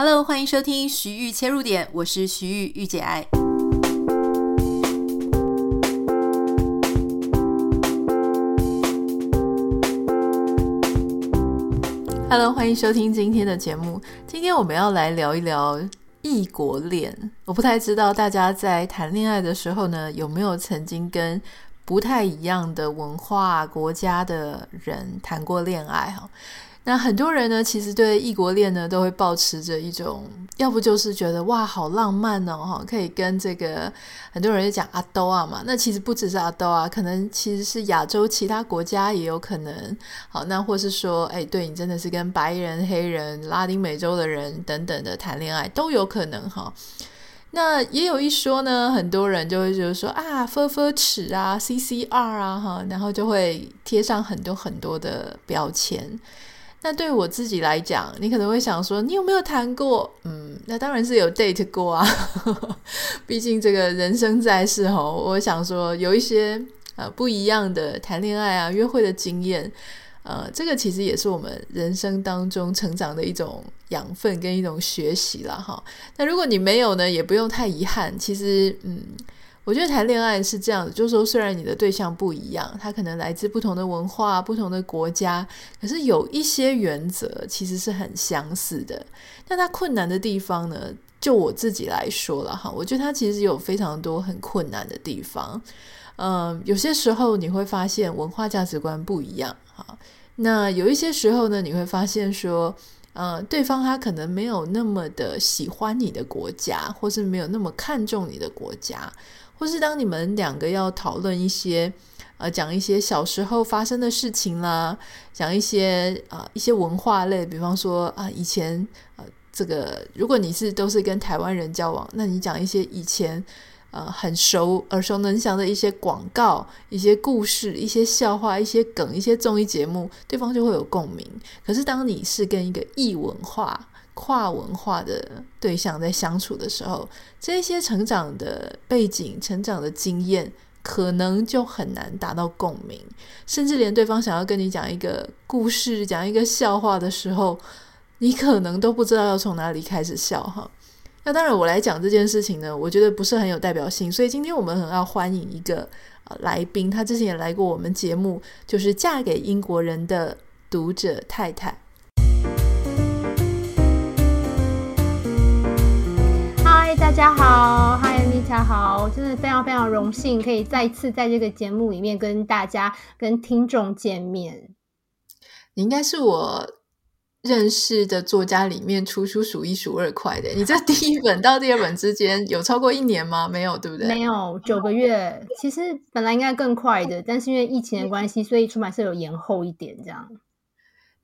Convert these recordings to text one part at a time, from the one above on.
Hello，欢迎收听徐玉切入点，我是徐玉御姐爱。Hello，欢迎收听今天的节目。今天我们要来聊一聊异国恋。我不太知道大家在谈恋爱的时候呢，有没有曾经跟不太一样的文化国家的人谈过恋爱哈？那很多人呢，其实对异国恋呢，都会抱持着一种，要不就是觉得哇，好浪漫哦，哈，可以跟这个很多人就讲阿兜啊嘛。那其实不只是阿兜啊，可能其实是亚洲其他国家也有可能。好，那或是说，哎，对你真的是跟白人、黑人、拉丁美洲的人等等的谈恋爱都有可能哈。那也有一说呢，很多人就会觉得说啊，分分尺啊，CCR 啊，哈，然后就会贴上很多很多的标签。那对我自己来讲，你可能会想说，你有没有谈过？嗯，那当然是有 date 过啊。毕竟这个人生在世哈，我想说有一些呃不一样的谈恋爱啊、约会的经验，呃，这个其实也是我们人生当中成长的一种养分跟一种学习了哈。那如果你没有呢，也不用太遗憾。其实，嗯。我觉得谈恋爱是这样的，就是说，虽然你的对象不一样，他可能来自不同的文化、不同的国家，可是有一些原则其实是很相似的。但他困难的地方呢，就我自己来说了哈，我觉得他其实有非常多很困难的地方。嗯，有些时候你会发现文化价值观不一样哈，那有一些时候呢，你会发现说，嗯，对方他可能没有那么的喜欢你的国家，或是没有那么看重你的国家。或是当你们两个要讨论一些，呃，讲一些小时候发生的事情啦，讲一些啊、呃、一些文化类，比方说啊、以前呃这个，如果你是都是跟台湾人交往，那你讲一些以前呃很熟耳熟能详的一些广告、一些故事、一些笑话、一些梗、一些综艺节目，对方就会有共鸣。可是当你是跟一个异文化，跨文化的对象在相处的时候，这些成长的背景、成长的经验，可能就很难达到共鸣，甚至连对方想要跟你讲一个故事、讲一个笑话的时候，你可能都不知道要从哪里开始笑哈。那当然，我来讲这件事情呢，我觉得不是很有代表性，所以今天我们很要欢迎一个呃来宾，他之前也来过我们节目，就是嫁给英国人的读者太太。大家好，嗨，Anita 好，真的非常非常荣幸可以再次在这个节目里面跟大家、跟听众见面。你应该是我认识的作家里面出书数一数二快的。你这第一本到第二本之间有超过一年吗？没有，对不对？没有，九个月。其实本来应该更快的，但是因为疫情的关系，所以出版社有延后一点这样。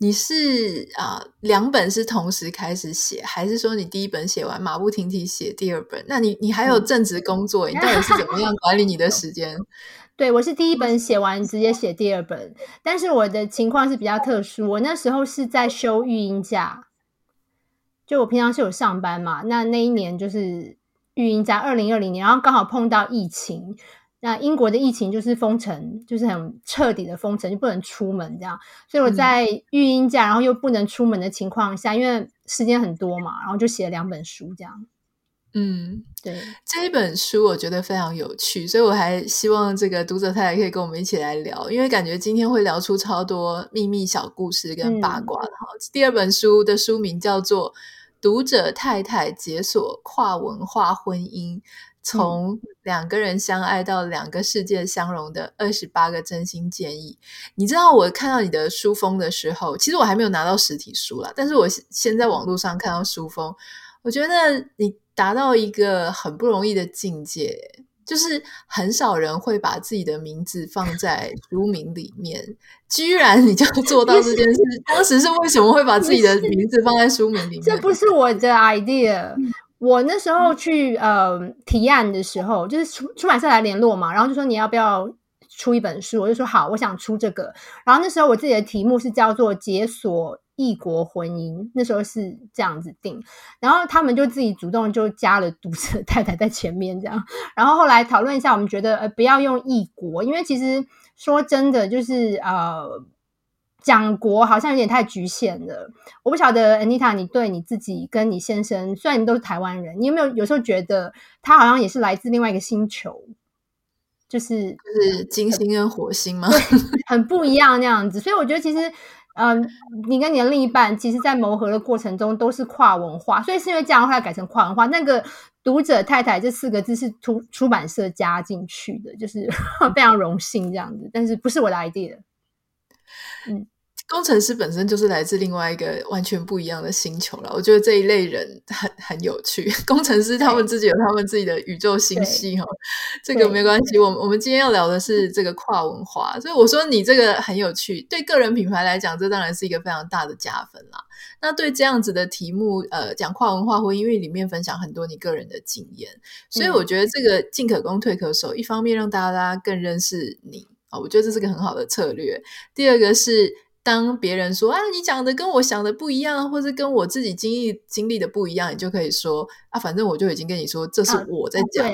你是啊，呃，两本是同时开始写，还是说你第一本写完，马不停蹄写第二本？那你你还有正职工作，你到底是怎么样 管理你的时间？对，我是第一本写完直接写第二本，但是我的情况是比较特殊，我那时候是在休育婴假，就我平常是有上班嘛，那那一年就是育婴假，二零二零年，然后刚好碰到疫情。那英国的疫情就是封城，就是很彻底的封城，就不能出门这样。所以我在育婴假，然后又不能出门的情况下，因为时间很多嘛，然后就写了两本书这样。嗯，对，这一本书我觉得非常有趣，所以我还希望这个读者太太可以跟我们一起来聊，因为感觉今天会聊出超多秘密小故事跟八卦的哈。嗯，第二本书的书名叫做《读者太太解锁跨文化婚姻》。从两个人相爱到两个世界相融的二十八个真心建议。你知道我看到你的书封的时候，其实我还没有拿到实体书啦，但是我先在网络上看到书封，我觉得你达到一个很不容易的境界，就是很少人会把自己的名字放在书名里面，居然你就 做到这件事。当时是为什么会把自己的名字放在书名里面？这不是我的 idea。我那时候去呃提案的时候，就是出出版社来联络嘛，然后就说你要不要出一本书，我就说好，我想出这个。然后那时候我自己的题目是叫做《解锁异国婚姻》，那时候是这样子定。然后他们就自己主动就加了读者太太在前面这样。然后后来讨论一下，我们觉得呃不要用异国，因为其实说真的就是呃。讲国好像有点太局限了。我不晓得 Anita，你对你自己跟你先生，虽然你都是台湾人，你有没有有时候觉得他好像也是来自另外一个星球？就是就是金星跟火星吗？很不一样那样子。所以我觉得其实，嗯、呃，你跟你的另一半，其实在磨合的过程中都是跨文化，所以是因为这样后来改成跨文化。那个读者太太这四个字是出出版社加进去的，就是 非常荣幸这样子，但是不是我的 idea。嗯。工程师本身就是来自另外一个完全不一样的星球了，我觉得这一类人很很有趣。工程师他们自己有他们自己的宇宙星系哈，这个没关系。我们我们今天要聊的是这个跨文化，所以我说你这个很有趣。对个人品牌来讲，这当然是一个非常大的加分啦。那对这样子的题目，呃，讲跨文化婚姻，因为里面分享很多你个人的经验，所以我觉得这个进可攻退可守，一方面让大家更认识你啊，我觉得这是个很好的策略。第二个是。当别人说啊，你讲的跟我想的不一样，或者跟我自己经历经历的不一样，你就可以说啊，反正我就已经跟你说，这是我在讲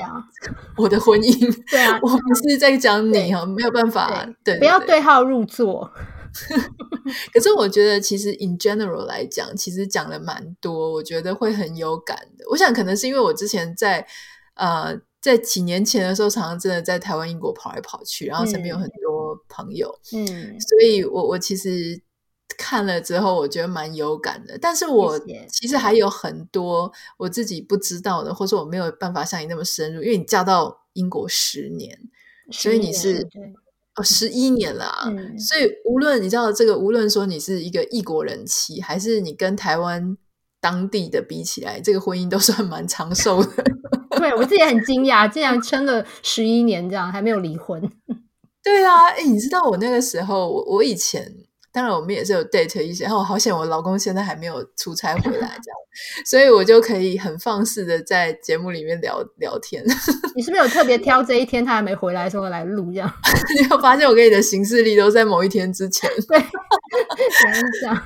我的婚姻，对啊，我不是在讲你哈，没有办法，对，不要对号入座。可是我觉得，其实 in general 来讲，其实讲了蛮多，我觉得会很有感的。我想可能是因为我之前在呃。在几年前的时候，常常真的在台湾、英国跑来跑去，然后身边有很多朋友，嗯，所以我我其实看了之后，我觉得蛮有感的。但是我其实还有很多我自己不知道的，或者我没有办法像你那么深入，因为你嫁到英国十年，所以你是哦十一年了啊，嗯，所以无论你知道这个，无论说你是一个异国人妻，还是你跟台湾当地的比起来，这个婚姻都算蛮长寿的。对，我自己很惊讶，竟然撑了十一年，这样还没有离婚。对啊，哎，你知道我那个时候，我我以前当然我们也是有 date 一些，然后好险我老公现在还没有出差回来，这样，所以我就可以很放肆的在节目里面聊聊天。你是不是有特别挑这一天他还没回来的时候来录这样？你有发现我跟你的行事历都在某一天之前？对，这样。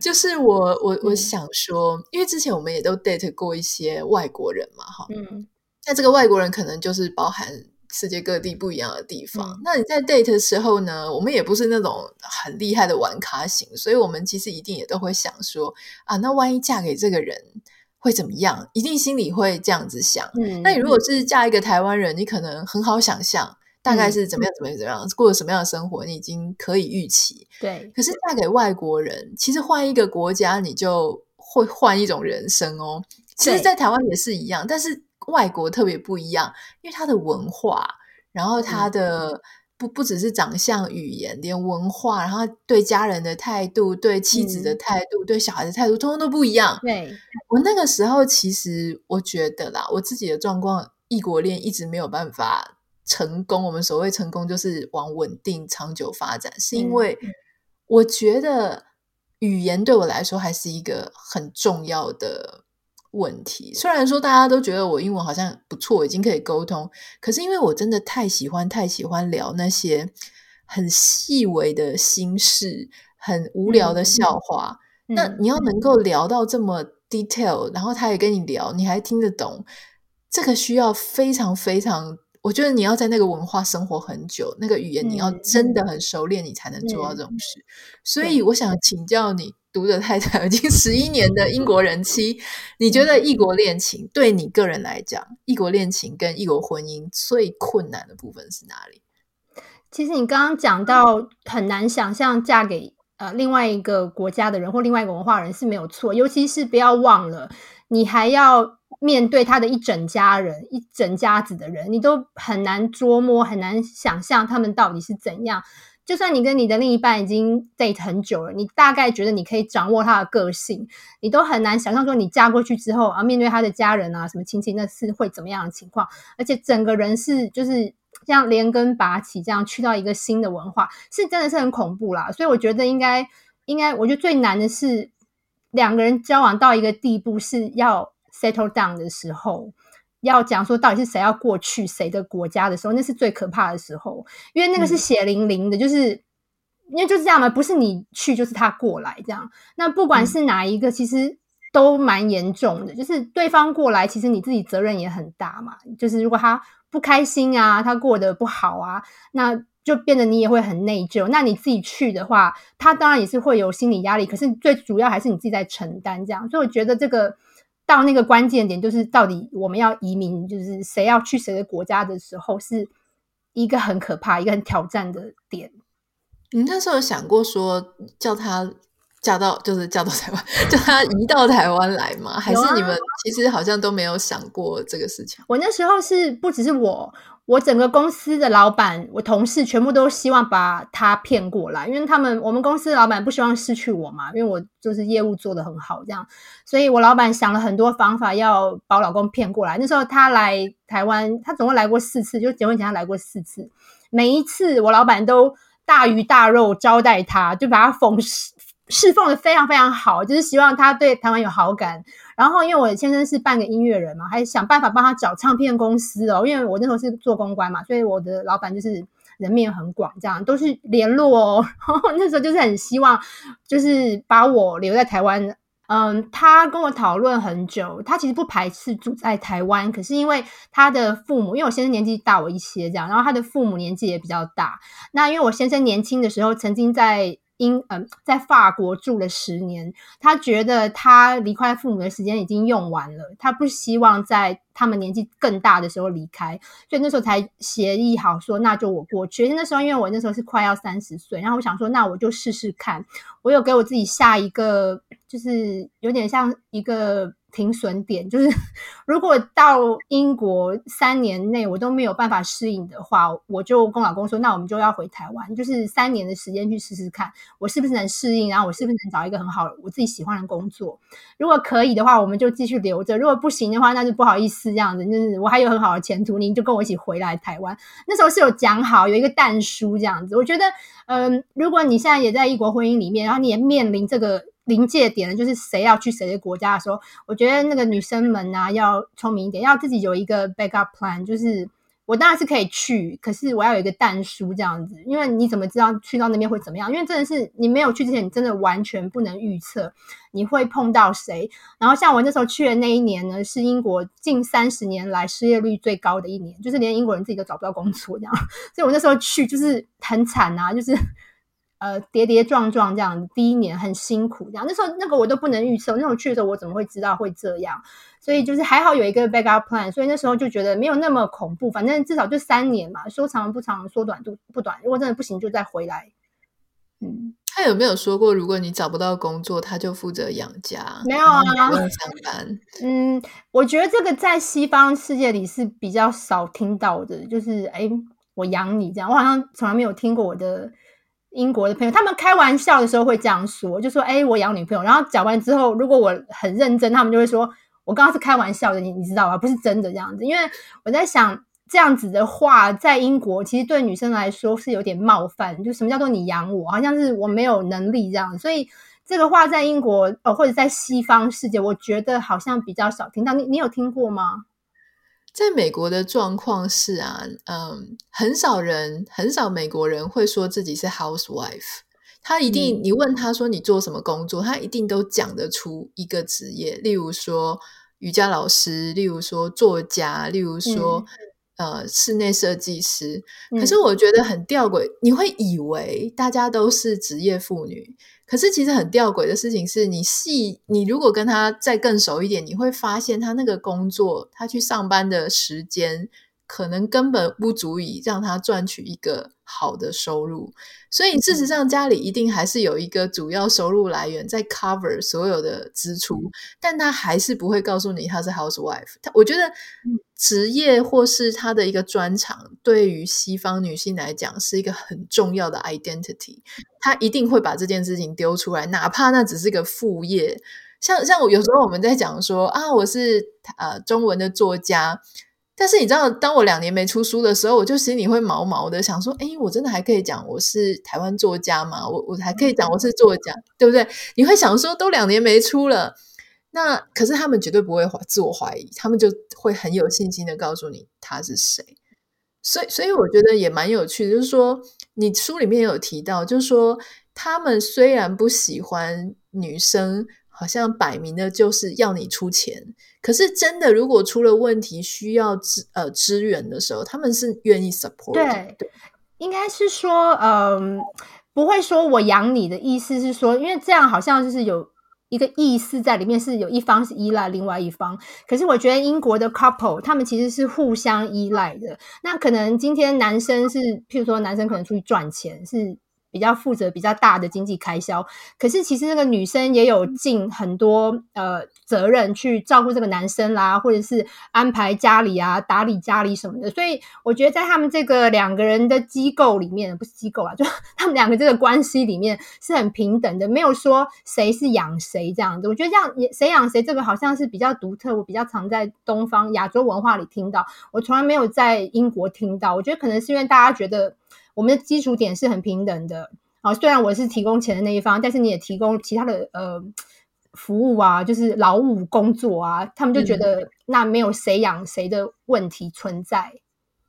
就是我我我想说，嗯，因为之前我们也都 date 过一些外国人嘛，哈，嗯，那这个外国人可能就是包含世界各地不一样的地方。嗯，那你在 date 的时候呢，我们也不是那种很厉害的玩咖型，所以我们其实一定也都会想说啊，那万一嫁给这个人会怎么样？一定心里会这样子想。嗯，那你如果是嫁一个台湾人，你可能很好想象。大概是怎么样？怎么样？怎么样？过什么样的生活？你已经可以预期。对。可是嫁给外国人，其实换一个国家，你就会换一种人生哦。其实，在台湾也是一样，但是外国特别不一样，因为他的文化，然后他的、嗯、不不只是长相、语言，连文化，然后对家人的态度、对妻子的态度、嗯、对小孩的态度，通通都不一样。对。我那个时候，其实我觉得啦，我自己的状况，异国恋一直没有办法。成功，我们所谓成功就是往稳定、长久发展，是因为我觉得语言对我来说还是一个很重要的问题。虽然说大家都觉得我英文好像不错，已经可以沟通，可是因为我真的太喜欢、太喜欢聊那些很细微的心事、很无聊的笑话。嗯、那你要能够聊到这么 detail，然后他也跟你聊，你还听得懂，这个需要非常非常。我觉得你要在那个文化生活很久，那个语言你要真的很熟练，你才能做到这种事。嗯、所以我想请教你，读者太太已经十一年的英国人妻，你觉得异国恋情对你个人来讲，异国恋情跟异国婚姻最困难的部分是哪里？其实你刚刚讲到很难想象嫁给呃另外一个国家的人或另外一个文化人是没有错，尤其是不要忘了，你还要。面对他的一整家人、一整家子的人，你都很难捉摸、很难想象他们到底是怎样。就算你跟你的另一半已经 date 很久了，你大概觉得你可以掌握他的个性，你都很难想象说你嫁过去之后啊，面对他的家人啊、什么亲戚，那是会怎么样的情况。而且整个人是就是这样连根拔起，这样去到一个新的文化，是真的是很恐怖啦。所以我觉得应该应该，我觉得最难的是两个人交往到一个地步是要。settle down 的时候，要讲说到底是谁要过去谁的国家的时候，那是最可怕的时候，因为那个是血淋淋的，就是、嗯、因为就是这样嘛，不是你去就是他过来这样。那不管是哪一个，其实都蛮严重的，就是对方过来，其实你自己责任也很大嘛。就是如果他不开心啊，他过得不好啊，那就变得你也会很内疚。那你自己去的话，他当然也是会有心理压力，可是最主要还是你自己在承担这样。所以我觉得这个到那个关键点，就是到底我们要移民，就是谁要去谁的国家的时候，是一个很可怕、一个很挑战的点。你那时候有想过说叫他？嫁到就是嫁到台湾，叫他移到台湾来吗？还是你们其实好像都没有想过这个事情？我那时候是不只是我，我整个公司的老板、我同事全部都希望把他骗过来，因为他们我们公司的老板不希望失去我嘛，因为我就是业务做得很好，这样，所以我老板想了很多方法要把我老公骗过来。那时候他来台湾，他总共来过四次，就结婚前他来过四次，每一次我老板都大鱼大肉招待他，就把他奉侍。奉的非常非常好，就是希望他对台湾有好感。然后，因为我先生是半个音乐人嘛，还想办法帮他找唱片公司哦。因为我那时候是做公关嘛，所以我的老板就是人面很广，这样都是联络哦。那时候就是很希望，就是把我留在台湾。嗯，他跟我讨论很久，他其实不排斥住在台湾，可是因为他的父母，因为我先生年纪大我一些，这样，然后他的父母年纪也比较大。那因为我先生年轻的时候曾经在。因嗯，在法国住了十年，他觉得他离开父母的时间已经用完了，他不希望在他们年纪更大的时候离开，所以那时候才协议好说，那就我过去。那时候因为我那时候是快要三十岁，然后我想说，那我就试试看，我有给我自己下一个，就是有点像一个。停损点就是，如果到英国三年内我都没有办法适应的话，我就跟老公说，那我们就要回台湾，就是三年的时间去试试看，我是不是能适应，然后我是不是能找一个很好我自己喜欢的工作。如果可以的话，我们就继续留着；如果不行的话，那就不好意思这样子。就是我还有很好的前途，您就跟我一起回来台湾。那时候是有讲好，有一个但书这样子。我觉得，嗯、如果你现在也在异国婚姻里面，然后你也面临这个。临界点呢，就是谁要去谁的国家的时候，我觉得那个女生们啊，要聪明一点，要自己有一个 backup plan。就是我当然是可以去，可是我要有一个但书这样子，因为你怎么知道去到那边会怎么样？因为真的是你没有去之前，你真的完全不能预测你会碰到谁。然后像我那时候去的那一年呢，是英国近三十年来失业率最高的一年，就是连英国人自己都找不到工作这样。所以我那时候去就是很惨啊，就是。呃，跌跌撞撞这样，第一年很辛苦这样。那时候那个我都不能预测，那时候去的时候我怎么会知道会这样？所以就是还好有一个 backup plan，所以那时候就觉得没有那么恐怖。反正至少就三年嘛，说长不长，说短不不短。如果真的不行，就再回来。嗯，他有没有说过，如果你找不到工作，他就负责养家？没有啊，不用上班。嗯，我觉得这个在西方世界里是比较少听到的，就是哎，我养你这样。我好像从来没有听过我的。英国的朋友，他们开玩笑的时候会这样说，就说：“哎，我养女朋友。”然后讲完之后，如果我很认真，他们就会说：“我刚刚是开玩笑的，你你知道吧？不是真的这样子。”因为我在想，这样子的话，在英国其实对女生来说是有点冒犯，就什么叫做你养我，好像是我没有能力这样。所以这个话在英国哦，或者在西方世界，我觉得好像比较少听到。你你有听过吗？在美国的状况是啊，嗯，很少人，很少美国人会说自己是 housewife。他一定，嗯、你问他说你做什么工作，他一定都讲得出一个职业，例如说瑜伽老师，例如说作家，例如说、嗯、呃室内设计师。可是我觉得很吊诡，你会以为大家都是职业妇女。可是其实很吊诡的事情是，你细你如果跟他再更熟一点，你会发现他那个工作，他去上班的时间，可能根本不足以让他赚取一个好的收入。所以事实上，家里一定还是有一个主要收入来源在 cover 所有的支出，但他还是不会告诉你他是 housewife。他我觉得职业或是他的一个专长，对于西方女性来讲是一个很重要的 identity。他一定会把这件事情丢出来，哪怕那只是个副业。像像我有时候我们在讲说啊，我是呃中文的作家，但是你知道，当我两年没出书的时候，我就心里会毛毛的，想说，诶，我真的还可以讲我是台湾作家吗？我我还可以讲我是作家，对不对？你会想说，都两年没出了，那可是他们绝对不会自我怀疑，他们就会很有信心的告诉你他是谁。所以，所以我觉得也蛮有趣的，就是说。你书里面有提到，就是说他们虽然不喜欢女生，好像摆明的就是要你出钱，可是真的如果出了问题需要支呃支援的时候，他们是愿意 support 的。对，应该是说，嗯、呃，不会说我养你的意思是说，因为这样好像就是有一个意思在里面，是有一方是依赖另外一方。可是我觉得英国的 couple 他们其实是互相依赖的。那可能今天男生是，譬如说男生可能出去赚钱是。比较负责比较大的经济开销，可是其实那个女生也有尽很多呃责任去照顾这个男生啦，或者是安排家里啊、打理家里什么的。所以我觉得在他们这个两个人的机构里面，不是机构啊，就 他们两个这个关系里面是很平等的，没有说谁是养谁这样子。我觉得这样也谁养谁这个好像是比较独特，我比较常在东方亚洲文化里听到，我从来没有在英国听到。我觉得可能是因为大家觉得。我们的基础点是很平等的啊，虽然我是提供钱的那一方，但是你也提供其他的呃服务啊，就是劳务工作啊，他们就觉得那没有谁养谁的问题存在。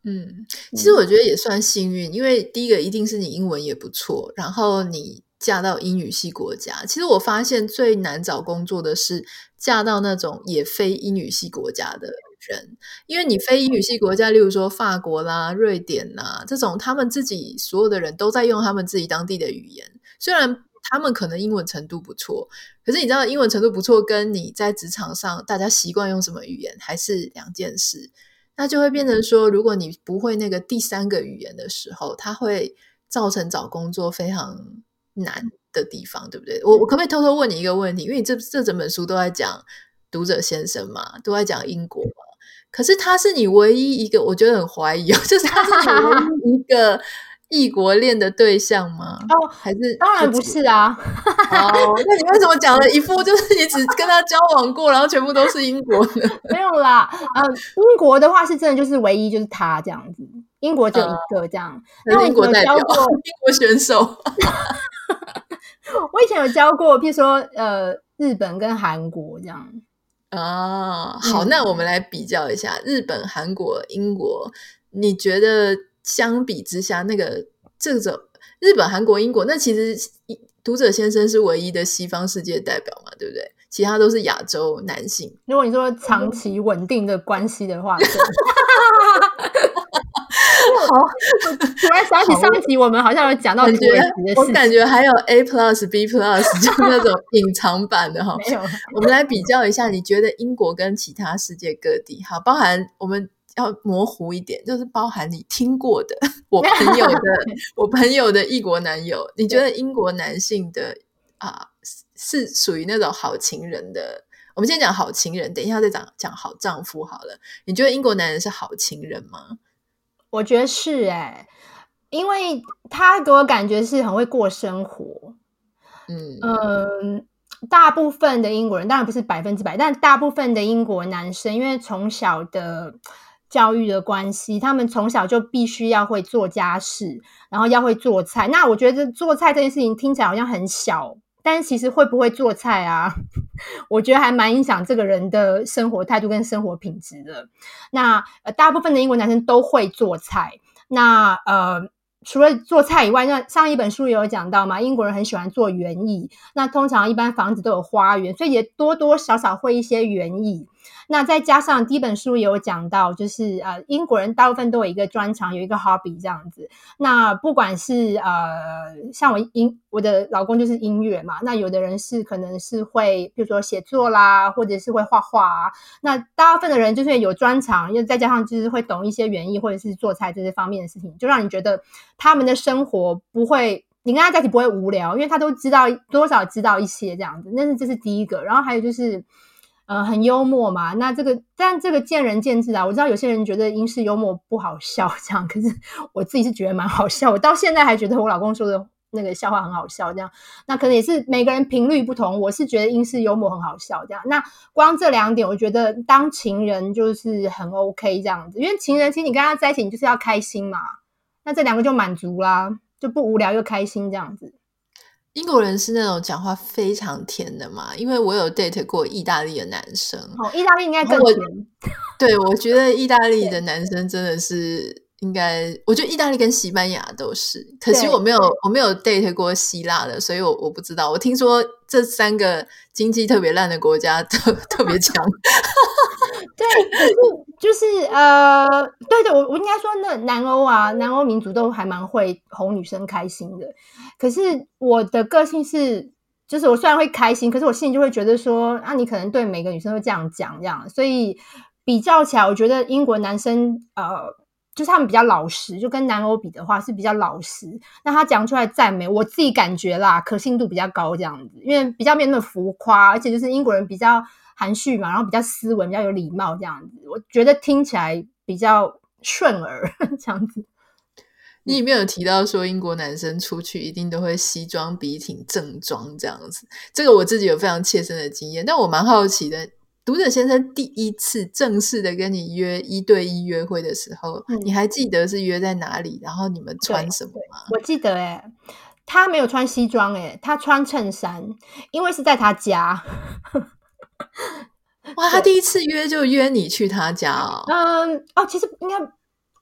嗯，其实我觉得也算幸运，因为第一个一定是你英文也不错，然后你嫁到英语系国家。其实我发现最难找工作的是嫁到那种也非英语系国家的人，因为你非英语系国家，例如说法国啦、瑞典啦这种，他们自己所有的人都在用他们自己当地的语言。虽然他们可能英文程度不错，可是你知道，英文程度不错，跟你在职场上大家习惯用什么语言还是两件事。那就会变成说，如果你不会那个第三个语言的时候，它会造成找工作非常难的地方，对不对？我我可不可以偷偷问你一个问题？因为你这这整本书都在讲读者先生嘛，都在讲英国嘛。可是他是你唯一一个，我觉得很怀疑哦，就是他是你唯 一一个异国恋的对象吗？哦，还是当然不是啊。哦，那你为什么讲了一副就是你只跟他交往过，然后全部都是英国的？没有啦，呃，英国的话是真的就是唯一就是他这样子，英国就一个这样。那、呃、英国代表，英国选手。我以前有教过，譬如说呃，日本跟韩国这样。哦，好，那我们来比较一下、嗯、日本、韩国、英国。你觉得相比之下，那个这种日本、韩国、英国，那其实读者先生是唯一的西方世界代表嘛，对不对？其他都是亚洲男性。如果你说长期稳定的关系的话。好，突然想起上一集我们好像有讲到土耳其的事，我感觉还有 A plus B plus，就那种隐藏版的哈。没有，我们来比较一下，你觉得英国跟其他世界各地，好，包含我们要模糊一点，就是包含你听过的，我朋友的，我朋友的异国男友，你觉得英国男性的啊是属于那种好情人的？我们先讲好情人，等一下再讲讲好丈夫好了。你觉得英国男人是好情人吗？我觉得是哎、欸，因为他给我感觉是很会过生活，嗯嗯、呃，大部分的英国人当然不是百分之百，但大部分的英国男生，因为从小的教育的关系，他们从小就必须要会做家事，然后要会做菜。那我觉得做菜这件事情听起来好像很小。但其实会不会做菜啊？我觉得还蛮影响这个人的生活态度跟生活品质的。那呃，大部分的英国男生都会做菜。那呃，除了做菜以外，那上一本书也有讲到嘛，英国人很喜欢做园艺。那通常一般房子都有花园，所以也多多少少会一些园艺。那再加上第一本书也有讲到，就是呃，英国人大部分都有一个专长，有一个 hobby 这样子。那不管是呃，像我音，我的老公就是音乐嘛。那有的人是可能是会，比如说写作啦，或者是会画画啊。那大部分的人就是有专长，又再加上就是会懂一些园艺或者是做菜这些方面的事情，就让你觉得他们的生活不会，你跟他在一起不会无聊，因为他都知道多少知道一些这样子。那是这是第一个，然后还有就是。呃，很幽默嘛，那这个，但这个见仁见智啊。我知道有些人觉得英式幽默不好笑，这样，可是我自己是觉得蛮好笑。我到现在还觉得我老公说的那个笑话很好笑，这样。那可能也是每个人频率不同。我是觉得英式幽默很好笑，这样。那光这两点，我觉得当情人就是很 OK 这样子，因为情人其实你跟他在一起，你就是要开心嘛。那这两个就满足啦，就不无聊又开心这样子。英国人是那种讲话非常甜的嘛？因为我有 date 过意大利的男生，哦，意大利应该更甜。对，我觉得意大利的 男生真的是应该，我觉得意大利跟西班牙都是。可惜我没有，我没有 date 过希腊的，所以我我不知道。我听说这三个经济特别烂的国家特 特别强。对，就是呃，对对，我我应该说，那南欧啊，南欧民族都还蛮会哄女生开心的。可是我的个性是，就是我虽然会开心，可是我心里就会觉得说，啊，你可能对每个女生都这样讲这样，所以比较起来，我觉得英国男生呃，就是他们比较老实，就跟南欧比的话是比较老实。那他讲出来赞美，我自己感觉啦，可信度比较高这样子，因为比较没那么浮夸，而且就是英国人比较。含蓄嘛，然后比较斯文，比较有礼貌，这样子，我觉得听起来比较顺耳，这样子。你有没有提到说英国男生出去一定都会西装笔挺、正装这样子？这个我自己有非常切身的经验，但我蛮好奇的。读者先生第一次正式的跟你约一对一约会的时候，嗯、你还记得是约在哪里？然后你们穿什么吗？我记得、欸，哎，他没有穿西装、欸，哎，他穿衬衫，因为是在他家。哇，他第一次约就约你去他家哦。嗯，哦，其实应该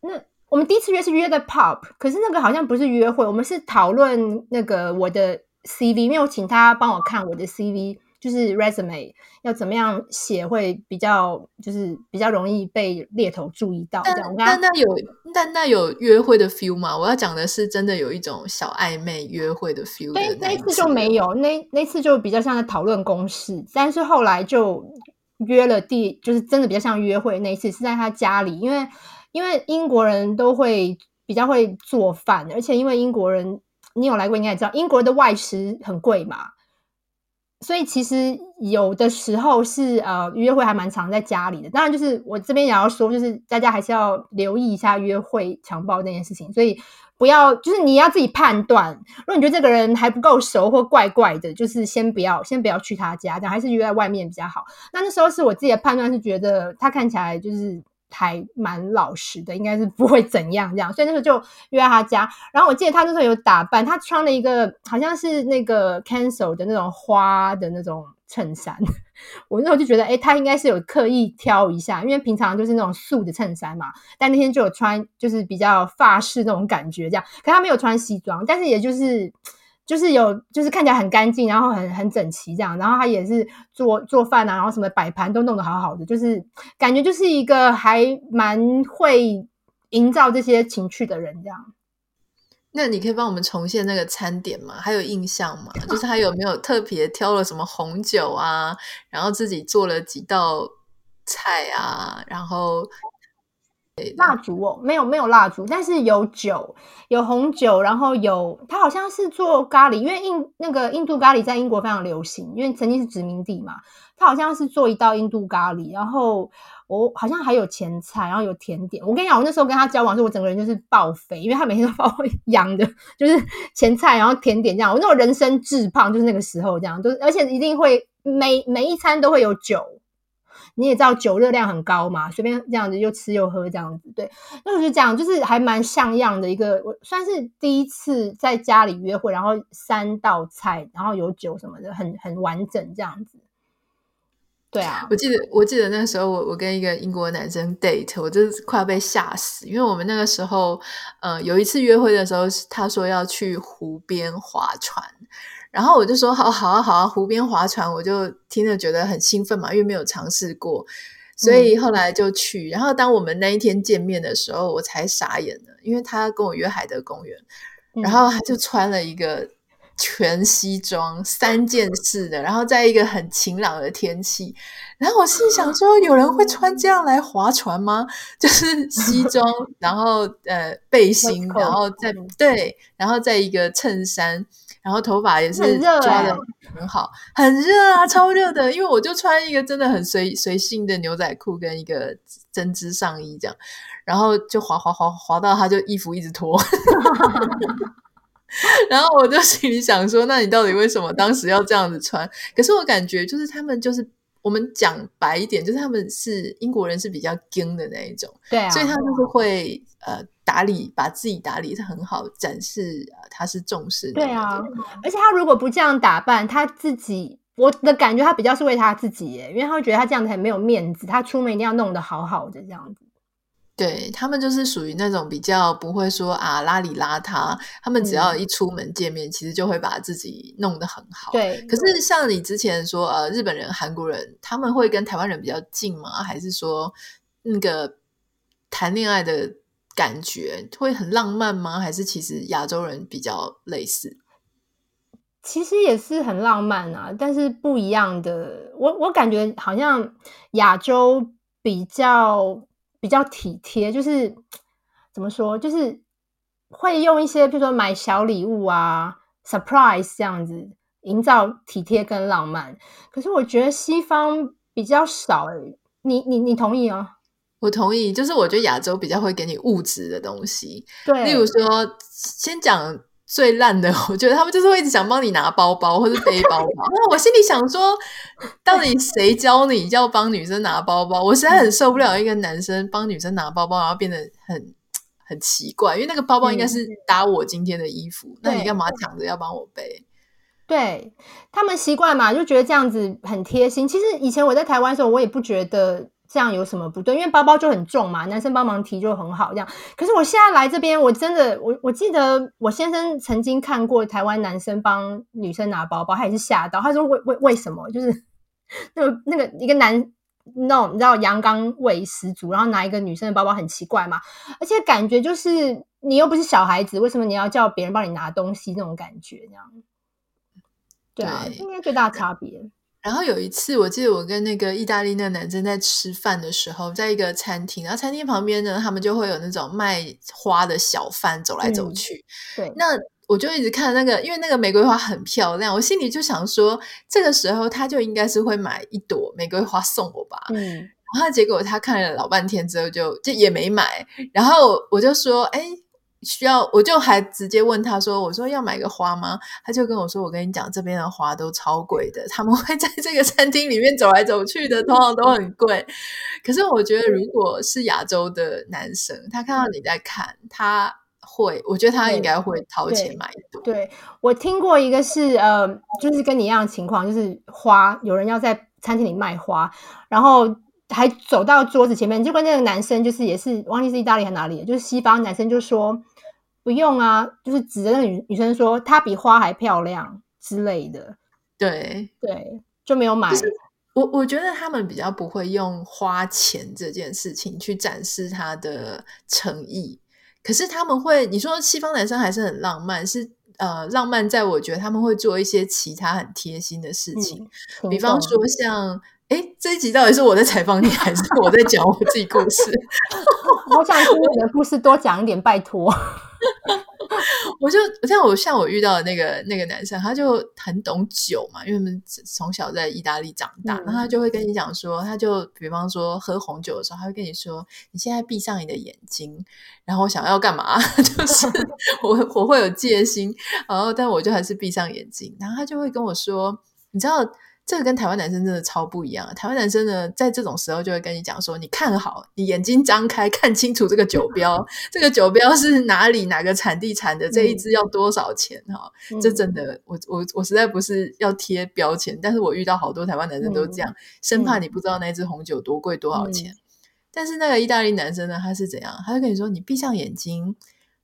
那我们第一次约是约的 pub，可是那个好像不是约会，我们是讨论那个我的 CV，因为我请他帮我看我的 CV，就是 resume 要怎么样写会比较，就是比较容易被猎头注意到。这样，那那有但那有约会的 feel 吗？我要讲的是真的有一种小暧昧约会的 feel 的那。那那次就没有，那那次就比较像在讨论公事，但是后来就。约了第就是真的比较像约会那一次是在他家里，因为因为英国人都会比较会做饭，而且因为英国人你有来过应该也知道，英国的外食很贵嘛，所以其实有的时候是呃约会还蛮常在家里的。当然就是我这边也要说，就是大家还是要留意一下约会强暴那件事情，所以。不要，就是你要自己判断。如果你觉得这个人还不够熟或怪怪的，就是先不要，先不要去他家，这样还是约在外面比较好。那那时候是我自己的判断，是觉得他看起来就是还蛮老实的，应该是不会怎样这样。所以那时候就约他家。然后我记得他那时候有打扮，他穿了一个好像是那个 cancel 的那种花的那种。衬衫，我那时候就觉得，哎、他应该是有刻意挑一下，因为平常就是那种素的衬衫嘛。但那天就有穿，就是比较法式那种感觉，这样。可他没有穿西装，但是也就是，就是有，就是看起来很干净，然后很很整齐这样。然后他也是做做饭啊，然后什么摆盘都弄得好好的，就是感觉就是一个还蛮会营造这些情趣的人这样。那你可以帮我们重现那个餐点吗？还有印象吗？就是他有没有特别挑了什么红酒啊，然后自己做了几道菜啊，然后蜡烛哦，没有没有蜡烛，但是有酒，有红酒，然后有他好像是做咖喱，因为印那个印度咖喱在英国非常流行，因为曾经是殖民地嘛，他好像是做一道印度咖喱，然后。我好像还有前菜，然后有甜点。我跟你讲，我那时候跟他交往的时候，我整个人就是爆肥，因为他每天都把我养的，就是前菜，然后甜点这样。我那种人生致胖，就是那个时候这样，都而且一定会每每一餐都会有酒。你也知道酒热量很高嘛，随便这样子又吃又喝这样子，对。那我就讲，就是还蛮像样的一个，我算是第一次在家里约会，然后三道菜，然后有酒什么的，很很完整这样子。对啊，我记得我记得那时候我我跟一个英国男生 date，我就是快要被吓死，因为我们那个时候呃有一次约会的时候，他说要去湖边划船，然后我就说好好啊好啊，湖边划船，我就听着觉得很兴奋嘛，因为没有尝试过，所以后来就去。嗯、然后当我们那一天见面的时候，我才傻眼了，因为他跟我约海德公园，然后他就穿了一个。全西装三件式的，然后在一个很晴朗的天气，然后我心想说，有人会穿这样来划船吗？就是西装，然后呃背 心，然后再对，然后再一个衬衫，然后头发也是抓的很好，很热，啊，超热的，因为我就穿一个真的很随随性的牛仔裤跟一个针织上衣这样，然后就滑滑滑滑到他就衣服一直脱。然后我就心里想说，那你到底为什么当时要这样子穿？可是我感觉就是他们就是我们讲白一点，就是他们是英国人是比较精的那一种，对啊，所以他就是会呃打理，把自己打理是很好，展示他是重视的。对啊，而且他如果不这样打扮，他自己我的感觉他比较是为他自己耶，因为他会觉得他这样子很没有面子，他出门一定要弄得好好的这样子。对，他们就是属于那种比较不会说啊邋里邋遢，他们只要一出门见面，嗯、其实就会把自己弄得很好。对，可是像你之前说呃，日本人、韩国人他们会跟台湾人比较近吗？还是说那个谈恋爱的感觉会很浪漫吗？还是其实亚洲人比较类似？其实也是很浪漫啊，但是不一样的。我我感觉好像亚洲比较比较体贴，就是怎么说，就是会用一些，比如说买小礼物啊，surprise 这样子，营造体贴跟浪漫。可是我觉得西方比较少诶，你你你同意哦？我同意，就是我觉得亚洲比较会给你物质的东西，对，例如说，先讲。最烂的，我觉得他们就是会一直想帮你拿包包或是背包包。那我心里想说，到底谁教你要帮女生拿包包？我实在很受不了一个男生帮女生拿包包，然后变得很很奇怪。因为那个包包应该是搭我今天的衣服，嗯、那你干嘛抢着要帮我背？对，他们习惯嘛，就觉得这样子很贴心。其实以前我在台湾的时候，我也不觉得。这样有什么不对？因为包包就很重嘛，男生帮忙提就很好。这样，可是我现在来这边，我真的，我我记得我先生曾经看过台湾男生帮女生拿包包，他也是吓到，他说为为为什么？就是 那个那个一个男那种你知道阳刚味十足，然后拿一个女生的包包很奇怪嘛，而且感觉就是你又不是小孩子，为什么你要叫别人帮你拿东西？那种感觉这样，对啊，这应该最大差别。然后有一次，我记得我跟那个意大利那个男生在吃饭的时候，在一个餐厅，然后餐厅旁边呢，他们就会有那种卖花的小贩走来走去。嗯、对，那我就一直看那个，因为那个玫瑰花很漂亮，我心里就想说，这个时候他就应该是会买一朵玫瑰花送我吧。嗯，然后结果他看了老半天之后就，就就也没买。然后我就说，哎。需要，我就还直接问他说：“我说要买个花吗？”他就跟我说：“我跟你讲，这边的花都超贵的，他们 会在这个餐厅里面走来走去的，通常都很贵。可是我觉得，如果是亚洲的男生，他看到你在看，他会，我觉得他应该会掏钱买一朵。”对，我听过一个是呃，就是跟你一样的情况，就是花有人要在餐厅里卖花，然后还走到桌子前面，结果那个男生就是也是忘记是意大利还是哪里，就是西方男生就说。不用啊，就是指着那个女女生说她比花还漂亮之类的。对对，就没有买。我我觉得他们比较不会用花钱这件事情去展示他的诚意，可是他们会。你说西方男生还是很浪漫，是呃浪漫，在我觉得他们会做一些其他很贴心的事情，嗯、比方说像。哎，这一集到底是我在采访你，还是我在讲我自己故事？我想听你的故事，多讲一点，拜托。我就像我像我遇到的那个那个男生，他就很懂酒嘛，因为我们从小在意大利长大，嗯、然后他就会跟你讲说，他就比方说喝红酒的时候，他会跟你说，你现在闭上你的眼睛，然后我想要干嘛？就是 我我会有戒心，然后但我就还是闭上眼睛，然后他就会跟我说，你知道。这个跟台湾男生真的超不一样。台湾男生呢，在这种时候就会跟你讲说：“你看好，你眼睛张开，看清楚这个酒标，这个酒标是哪里哪个产地产的，这一支要多少钱？”哈、嗯，这真的，我我我实在不是要贴标签，但是我遇到好多台湾男生都这样，生怕你不知道那支红酒多贵多少钱。嗯、但是那个意大利男生呢，他是怎样？他就跟你说：“你闭上眼睛，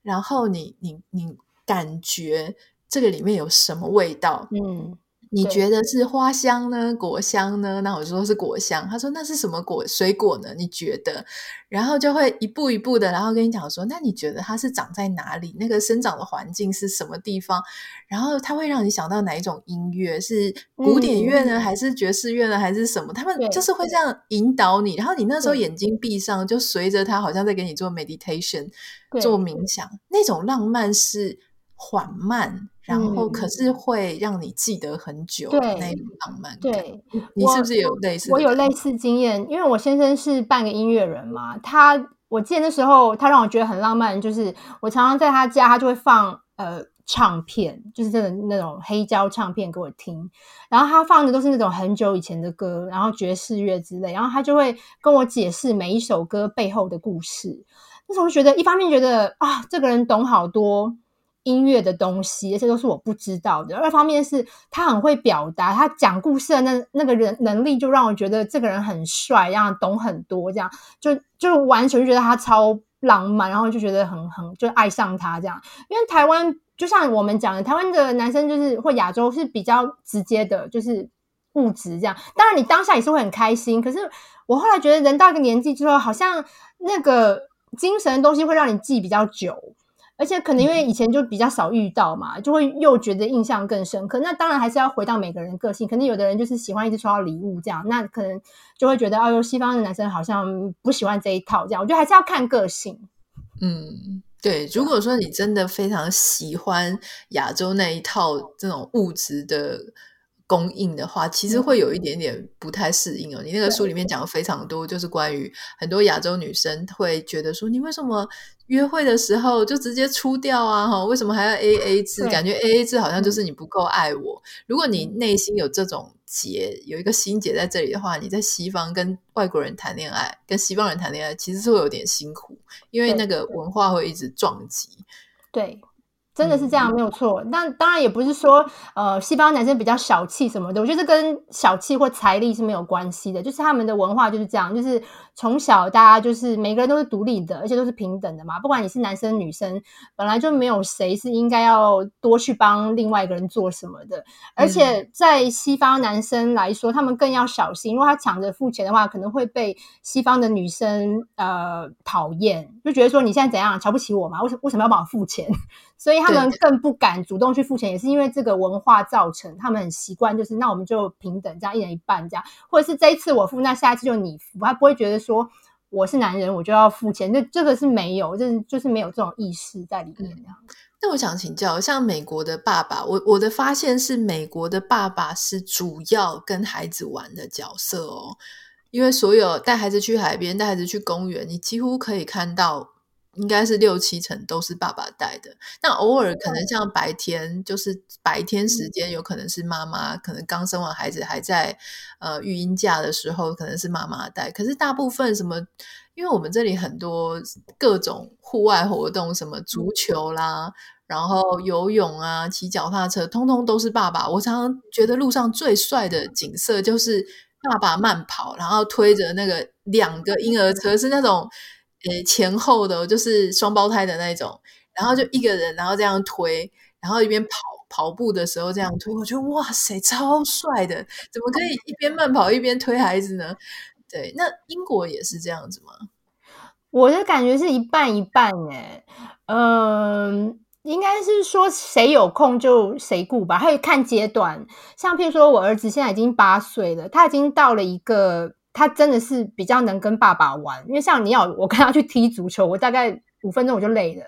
然后你你你感觉这个里面有什么味道？”嗯。你觉得是花香呢？果香呢？那我就说是果香。他说那是什么果？水果呢？你觉得？然后就会一步一步的，然后跟你讲说，那你觉得它是长在哪里？那个生长的环境是什么地方？然后它会让你想到哪一种音乐？是古典乐呢，嗯、还是爵士乐呢，还是什么？他们就是会这样引导你。然后你那时候眼睛闭上，就随着他好像在给你做 meditation，做冥想，那种浪漫是缓慢。然后，可是会让你记得很久的那种浪漫感。对，你是不是有类似我？我有类似经验，因为我先生是半个音乐人嘛。他，我记得那时候他让我觉得很浪漫，就是我常常在他家，他就会放呃唱片，就是真的那种黑胶唱片给我听。然后他放的都是那种很久以前的歌，然后爵士乐之类。然后他就会跟我解释每一首歌背后的故事。那时候觉得，一方面觉得啊，这个人懂好多。音乐的东西，这些都是我不知道的。二方面是他很会表达，他讲故事的那那个人能力，就让我觉得这个人很帅，然后懂很多，这样就就完全就觉得他超浪漫，然后就觉得很很就爱上他这样。因为台湾就像我们讲的，台湾的男生就是或亚洲是比较直接的，就是物质这样。当然，你当下也是会很开心。可是我后来觉得，人到一个年纪之后，好像那个精神的东西会让你记比较久。而且可能因为以前就比较少遇到嘛，就会又觉得印象更深刻。那当然还是要回到每个人个性，可能有的人就是喜欢一直收到礼物这样，那可能就会觉得，哦哟，西方的男生好像不喜欢这一套这样。我觉得还是要看个性。嗯，对。如果说你真的非常喜欢亚洲那一套这种物质的。供应的话，其实会有一点点不太适应哦。你那个书里面讲的非常多，就是关于很多亚洲女生会觉得说，你为什么约会的时候就直接出掉啊？哈，为什么还要 AA 制？感觉 AA 制好像就是你不够爱我。如果你内心有这种结，有一个心结在这里的话，你在西方跟外国人谈恋爱，跟西方人谈恋爱，其实是会有点辛苦，因为那个文化会一直撞击。对。真的是这样，没有错。那当然也不是说，呃，西方男生比较小气什么的。我觉得这跟小气或财力是没有关系的，就是他们的文化就是这样，就是从小大家就是每个人都是独立的，而且都是平等的嘛。不管你是男生女生，本来就没有谁是应该要多去帮另外一个人做什么的。而且在西方男生来说，他们更要小心，如果他抢着付钱的话，可能会被西方的女生呃讨厌，就觉得说你现在怎样瞧不起我吗？为什为什么要帮我付钱？所以他们更不敢主动去付钱，也是因为这个文化造成他们很习惯，就是那我们就平等，这样一人一半这样，或者是这一次我付，那下一次就你付，他不会觉得说我是男人我就要付钱，这这个是没有，就是就是没有这种意识在里面这样。那我想请教，像美国的爸爸，我我的发现是美国的爸爸是主要跟孩子玩的角色哦，因为所有带孩子去海边、带孩子去公园，你几乎可以看到。应该是六七成都是爸爸带的，那偶尔可能像白天，就是白天时间有可能是妈妈，可能刚生完孩子还在呃育婴假的时候，可能是妈妈带。可是大部分什么，因为我们这里很多各种户外活动，什么足球啦，然后游泳啊，骑脚踏车，通通都是爸爸。我常常觉得路上最帅的景色就是爸爸慢跑，然后推着那个两个婴儿车，是那种。诶，前后的，就是双胞胎的那种，然后就一个人，然后这样推，然后一边跑跑步的时候这样推，我觉得哇塞，超帅的，怎么可以一边慢跑一边推孩子呢？对，那英国也是这样子吗？我的感觉是一半一半，诶，嗯，应该是说谁有空就谁顾吧，还有看阶段，像譬如说我儿子现在已经八岁了，他已经到了一个。他真的是比较能跟爸爸玩，因为像你要我跟他去踢足球，我大概五分钟我就累了，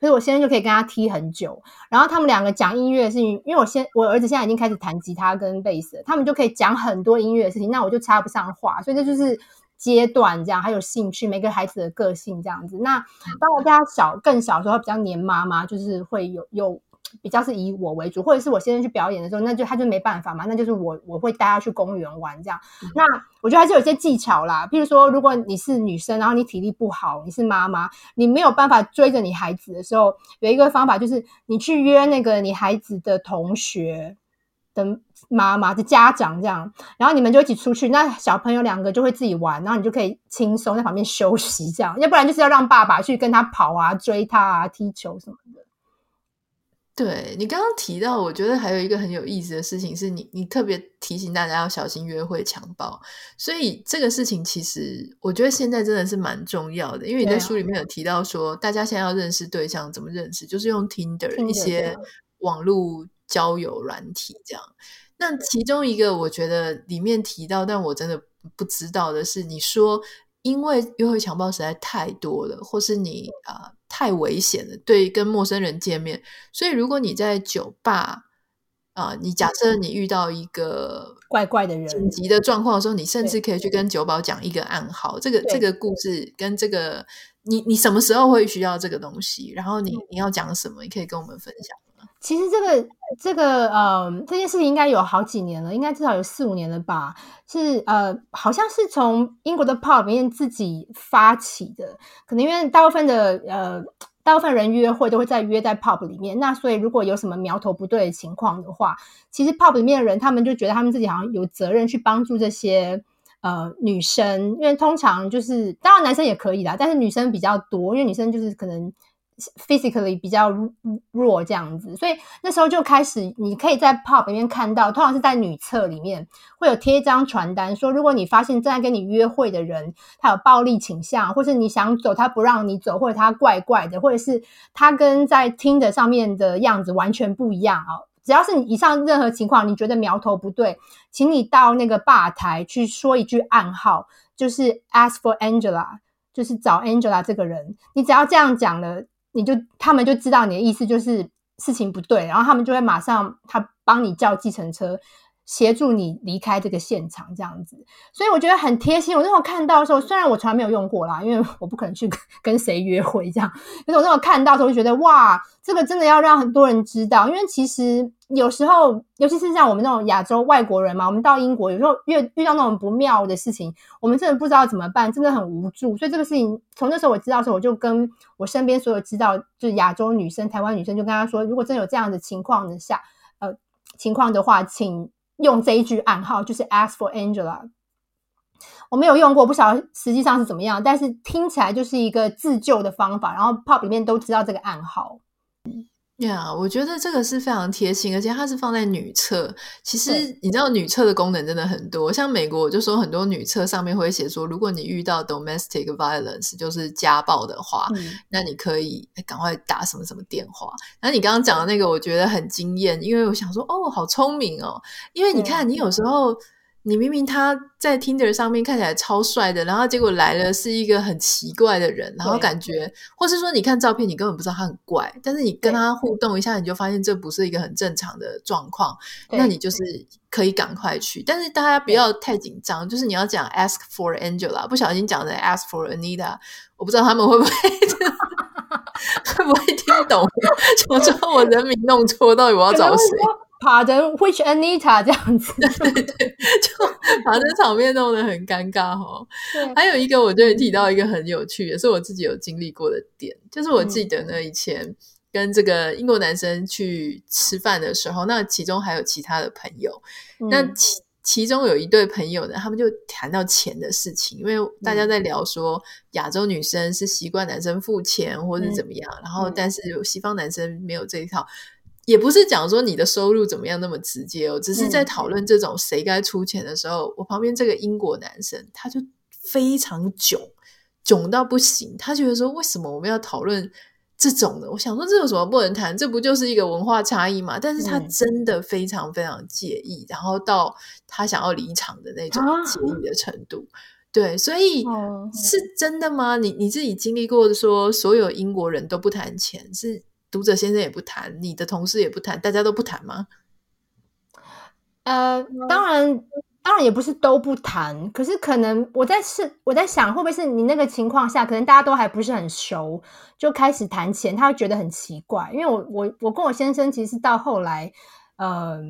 可是我现在就可以跟他踢很久。然后他们两个讲音乐的事情，因为我现我儿子现在已经开始弹吉他跟贝斯，他们就可以讲很多音乐的事情，那我就插不上话，所以这就是阶段这样，还有兴趣，每个孩子的个性这样子。那当我家小更小的时候，比较黏妈妈，就是会有有。比较是以我为主，或者是我先生去表演的时候，那就他就没办法嘛，那就是我我会带他去公园玩这样。嗯、那我觉得还是有些技巧啦，譬如说，如果你是女生，然后你体力不好，你是妈妈，你没有办法追着你孩子的时候，有一个方法就是你去约那个你孩子的同学的妈妈的家长这样，然后你们就一起出去，那小朋友两个就会自己玩，然后你就可以轻松在旁边休息这样，要不然就是要让爸爸去跟他跑啊、追他啊、踢球什么的。对，你刚刚提到，我觉得还有一个很有意思的事情是你，你特别提醒大家要小心约会强暴，所以这个事情其实我觉得现在真的是蛮重要的，因为你在书里面有提到说，大家现在要认识对象怎么认识，就是用 Tinder 一些网络交友软体这样。那其中一个我觉得里面提到，但我真的不知道的是，你说因为约会强暴实在太多了，或是你啊。呃太危险了，对，跟陌生人见面。所以，如果你在酒吧啊、呃，你假设你遇到一个怪怪的人、紧急的状况的时候，你甚至可以去跟酒保讲一个暗号。这个这个故事跟这个，你你什么时候会需要这个东西？然后你你要讲什么？你可以跟我们分享。其实这个这个呃这件事情应该有好几年了，应该至少有四五年了吧？是呃，好像是从英国的 pub 里面自己发起的，可能因为大部分的呃大部分人约会都会在约在 pub 里面，那所以如果有什么苗头不对的情况的话，其实 pub 里面的人他们就觉得他们自己好像有责任去帮助这些呃女生，因为通常就是当然男生也可以啦，但是女生比较多，因为女生就是可能。Physically 比较弱这样子，所以那时候就开始，你可以在 pub 里面看到，通常是在女厕里面会有贴一张传单，说如果你发现正在跟你约会的人他有暴力倾向，或是你想走他不让你走，或者他怪怪的，或者是他跟在听的上面的样子完全不一样啊，只要是你以上任何情况，你觉得苗头不对，请你到那个吧台去说一句暗号，就是 ask for Angela。就是找 Angela 这个人，你只要这样讲了，你就他们就知道你的意思，就是事情不对，然后他们就会马上他帮你叫计程车。协助你离开这个现场，这样子，所以我觉得很贴心。我那时候看到的时候，虽然我从来没有用过啦，因为我不可能去 跟谁约会这样，可是我那时候看到的时候，就觉得哇，这个真的要让很多人知道。因为其实有时候，尤其是像我们那种亚洲外国人嘛，我们到英国有时候遇遇到那种不妙的事情，我们真的不知道怎么办，真的很无助。所以这个事情从那时候我知道的时候，我就跟我身边所有知道就是亚洲女生、台湾女生，就跟她说，如果真有这样的情况的下，呃，情况的话，请。用这一句暗号就是 ask for Angela，我没有用过，不晓得实际上是怎么样，但是听起来就是一个自救的方法。然后 pop 里面都知道这个暗号。呀，yeah, 我觉得这个是非常贴心，而且它是放在女厕。其实你知道女厕的功能真的很多，像美国我就说很多女厕上面会写说，如果你遇到 domestic violence 就是家暴的话，嗯、那你可以赶快打什么什么电话。然后你刚刚讲的那个，我觉得很惊艳，因为我想说哦，好聪明哦，因为你看你有时候。你明明他在 Tinder 上面看起来超帅的，然后结果来了是一个很奇怪的人，然后感觉，或是说你看照片你根本不知道他很怪，但是你跟他互动一下，你就发现这不是一个很正常的状况，那你就是可以赶快去，但是大家不要太紧张，就是你要讲 ask for Angela，不小心讲的 ask for Anita，我不知道他们会不会 会不会听懂，我知道我人名弄错，到底我要找谁？爬的 which Anita 这样子，对对对，就把这场面弄得很尴尬哈。对。还有一个，我就会提到一个很有趣，也是我自己有经历过的点，就是我记得呢，以前跟这个英国男生去吃饭的时候，那其中还有其他的朋友，嗯、那其其中有一对朋友呢，他们就谈到钱的事情，因为大家在聊说亚洲女生是习惯男生付钱或者怎么样，嗯、然后但是有西方男生没有这一套。也不是讲说你的收入怎么样那么直接哦，只是在讨论这种谁该出钱的时候，嗯、我旁边这个英国男生他就非常囧，囧到不行。他觉得说，为什么我们要讨论这种呢？我想说，这有什么不能谈？这不就是一个文化差异吗？但是他真的非常非常介意，嗯、然后到他想要离场的那种介意的程度。啊、对，所以、嗯、是真的吗？你你自己经历过的说，所有英国人都不谈钱是？读者先生也不谈，你的同事也不谈，大家都不谈吗？呃，当然，当然也不是都不谈。可是可能我在是我在想，会不会是你那个情况下，可能大家都还不是很熟，就开始谈钱，他会觉得很奇怪。因为我我我跟我先生其实到后来，呃，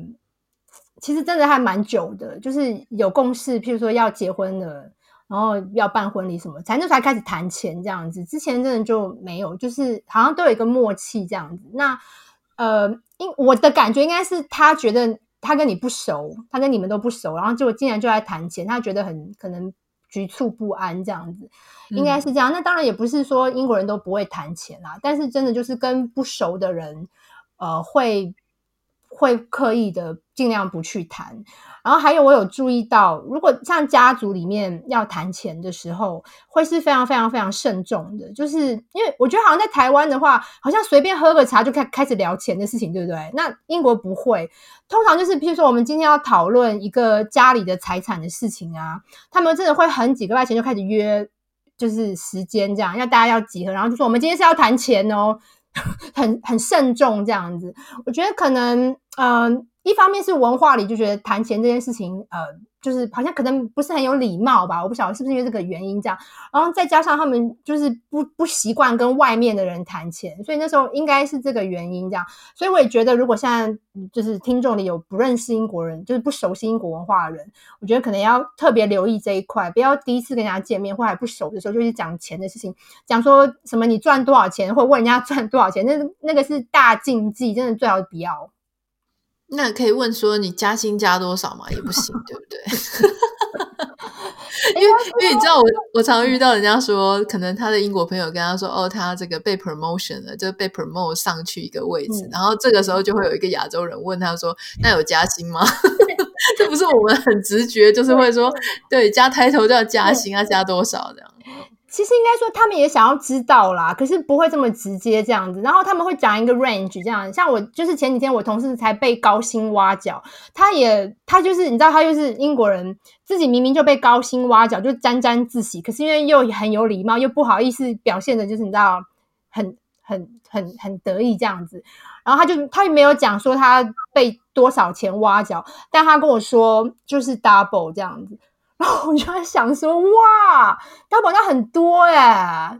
其实真的还蛮久的，就是有共识，譬如说要结婚了。然后要办婚礼什么，才那时候才开始谈钱这样子，之前真的就没有，就是好像都有一个默契这样子。那呃，因我的感觉应该是他觉得他跟你不熟，他跟你们都不熟，然后结果竟然就在谈钱，他觉得很可能局促不安这样子，应该是这样。嗯、那当然也不是说英国人都不会谈钱啦，但是真的就是跟不熟的人，呃，会会刻意的尽量不去谈。然后还有，我有注意到，如果像家族里面要谈钱的时候，会是非常非常非常慎重的。就是因为我觉得好像在台湾的话，好像随便喝个茶就开开始聊钱的事情，对不对？那英国不会，通常就是，譬如说我们今天要讨论一个家里的财产的事情啊，他们真的会很几个月前就开始约，就是时间这样，要大家要集合，然后就说我们今天是要谈钱哦，很很慎重这样子。我觉得可能，嗯、一方面是文化里就觉得谈钱这件事情，呃，就是好像可能不是很有礼貌吧，我不晓得是不是因为这个原因这样。然后再加上他们就是不不习惯跟外面的人谈钱，所以那时候应该是这个原因这样。所以我也觉得，如果现在就是听众里有不认识英国人，就是不熟悉英国文化的人，我觉得可能要特别留意这一块，不要第一次跟人家见面或还不熟的时候就去讲钱的事情，讲说什么你赚多少钱，或问人家赚多少钱，那那个是大禁忌，真的最好不要。那可以问说你加薪加多少吗？也不行，对不对？因为因为你知道我我常遇到人家说，可能他的英国朋友跟他说，哦，他这个被 promotion 了，就被 promote 上去一个位置，嗯、然后这个时候就会有一个亚洲人问他说，那有加薪吗？这不是我们很直觉，就是会说，对，加抬头就要加薪，要加多少这样。其实应该说，他们也想要知道啦，可是不会这么直接这样子。然后他们会讲一个 range 这样，像我就是前几天我同事才被高薪挖角，他也他就是你知道，他就是英国人，自己明明就被高薪挖角，就沾沾自喜。可是因为又很有礼貌，又不好意思表现的，就是你知道，很很很很得意这样子。然后他就他也没有讲说他被多少钱挖角，但他跟我说就是 double 这样子。然后我就在想说，哇，他保障很多耶，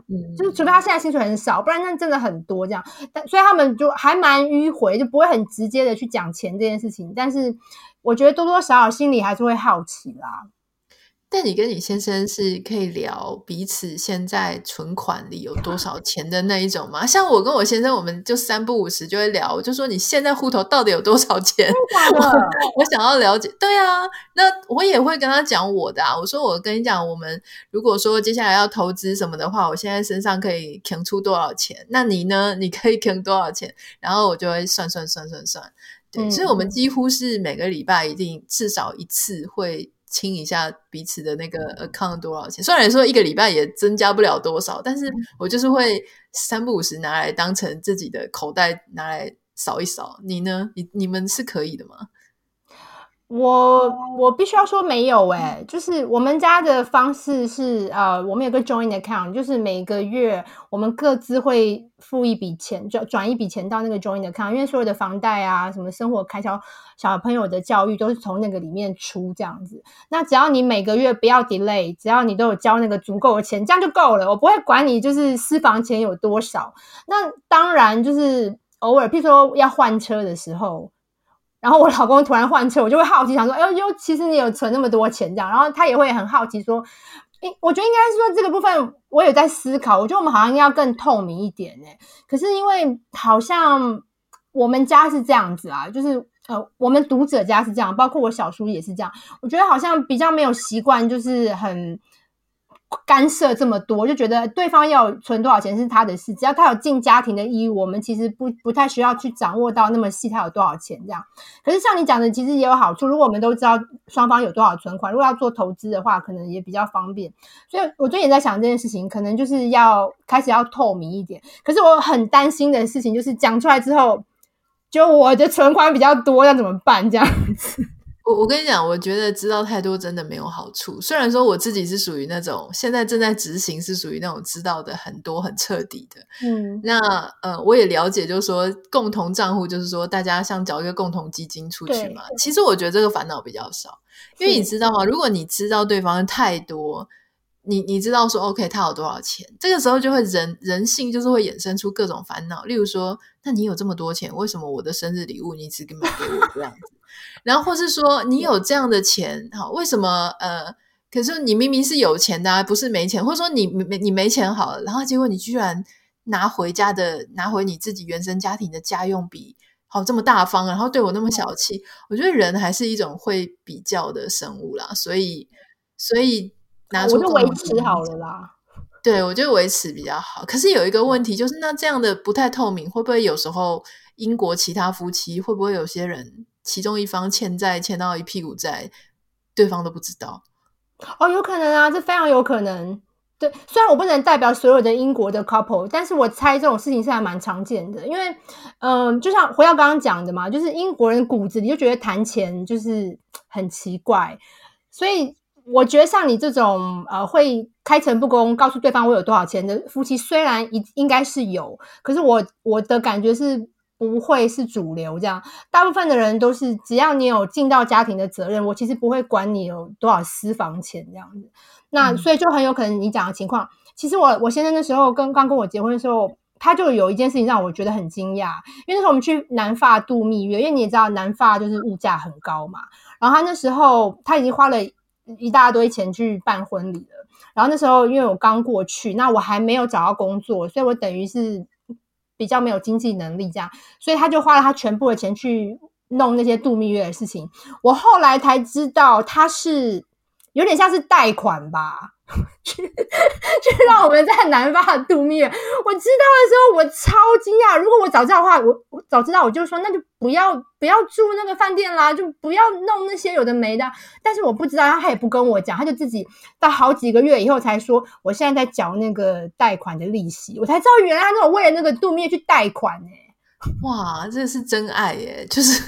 嗯，就是除非他现在薪水很少，不然那真的很多这样。但所以他们就还蛮迂回，就不会很直接的去讲钱这件事情。但是我觉得多多少少心里还是会好奇啦。但你跟你先生是可以聊彼此现在存款里有多少钱的那一种吗？像我跟我先生，我们就三不五时就会聊，我就说你现在户头到底有多少钱？我，我想要了解。对啊，那我也会跟他讲我的啊。我说我跟你讲，我们如果说接下来要投资什么的话，我现在身上可以扛出多少钱？那你呢？你可以扛多少钱？然后我就会算算算算算。对，嗯，所以我们几乎是每个礼拜一定至少一次会。清一下彼此的那个 account 多少钱？虽然说一个礼拜也增加不了多少，但是我就是会三不五时拿来当成自己的口袋拿来扫一扫。你呢？你你们是可以的吗？我我必须要说没有诶、欸，就是我们家的方式是呃，我们有个 joint account，就是每个月我们各自会付一笔钱，转转一笔钱到那个 joint account，因为所有的房贷啊、什么生活开销、小朋友的教育都是从那个里面出这样子。那只要你每个月不要 delay，只要你都有交那个足够的钱，这样就够了。我不会管你就是私房钱有多少。那当然就是偶尔，譬如说要换车的时候。然后我老公突然换车，我就会好奇，想说：“哎呦，其实你有存那么多钱这样。”然后他也会很好奇说：“诶，我觉得应该是说这个部分，我有在思考。我觉得我们好像要更透明一点诶。可是因为好像我们家是这样子啊，就是呃，我们读者家是这样，包括我小叔也是这样。我觉得好像比较没有习惯，就是很。”干涉这么多，就觉得对方要存多少钱是他的事，只要他有尽家庭的义务，我们其实不不太需要去掌握到那么细，他有多少钱这样。可是像你讲的，其实也有好处。如果我们都知道双方有多少存款，如果要做投资的话，可能也比较方便。所以我最近也在想这件事情，可能就是要开始要透明一点。可是我很担心的事情就是讲出来之后，就我的存款比较多，要怎么办这样子？我我跟你讲，我觉得知道太多真的没有好处。虽然说我自己是属于那种现在正在执行，是属于那种知道的很多很彻底的。嗯，那呃，我也了解，就是说共同账户，就是说大家像缴一个共同基金出去嘛。其实我觉得这个烦恼比较少，因为你知道吗？如果你知道对方太多，你你知道说 OK，他有多少钱，这个时候就会人人性就是会衍生出各种烦恼。例如说，那你有这么多钱，为什么我的生日礼物你只给买给我这样子？然后，或是说你有这样的钱，好，为什么？呃，可是你明明是有钱的啊，不是没钱，或者说你没你没钱好了，然后结果你居然拿回家的，拿回你自己原生家庭的家用笔好这么大方，然后对我那么小气，我觉得人还是一种会比较的生物啦，所以所以拿出我就维持好了啦。对，我觉得维持比较好。可是有一个问题，就是那这样的不太透明，会不会有时候英国其他夫妻会不会有些人？其中一方欠债欠到一屁股债，对方都不知道。哦，有可能啊，这非常有可能。对，虽然我不能代表所有的英国的 couple，但是我猜这种事情是还蛮常见的。因为，嗯、就像回到刚刚讲的嘛，就是英国人骨子里就觉得谈钱就是很奇怪，所以我觉得像你这种呃会开诚布公告诉对方我有多少钱的夫妻，虽然一应该是有，可是我我的感觉是。不会是主流这样，大部分的人都是只要你有尽到家庭的责任，我其实不会管你有多少私房钱这样子。那所以就很有可能你讲的情况，其实我我先生那时候跟刚跟我结婚的时候，他就有一件事情让我觉得很惊讶，因为那时候我们去南法度蜜月，因为你也知道南法就是物价很高嘛。然后他那时候他已经花了一大堆钱去办婚礼了，然后那时候因为我刚过去，那我还没有找到工作，所以我等于是。比较没有经济能力，这样，所以他就花了他全部的钱去弄那些度蜜月的事情。我后来才知道，他是有点像是贷款吧。去去让我们在南方度蜜月，我知道的时候我超惊讶。如果我早知道的话，我我早知道我就说那就不要不要住那个饭店啦，就不要弄那些有的没的。但是我不知道，他也不跟我讲，他就自己到好几个月以后才说，我现在在缴那个贷款的利息，我才知道原来他那种为了那个度蜜月去贷款呢、哇，这是真爱耶！就是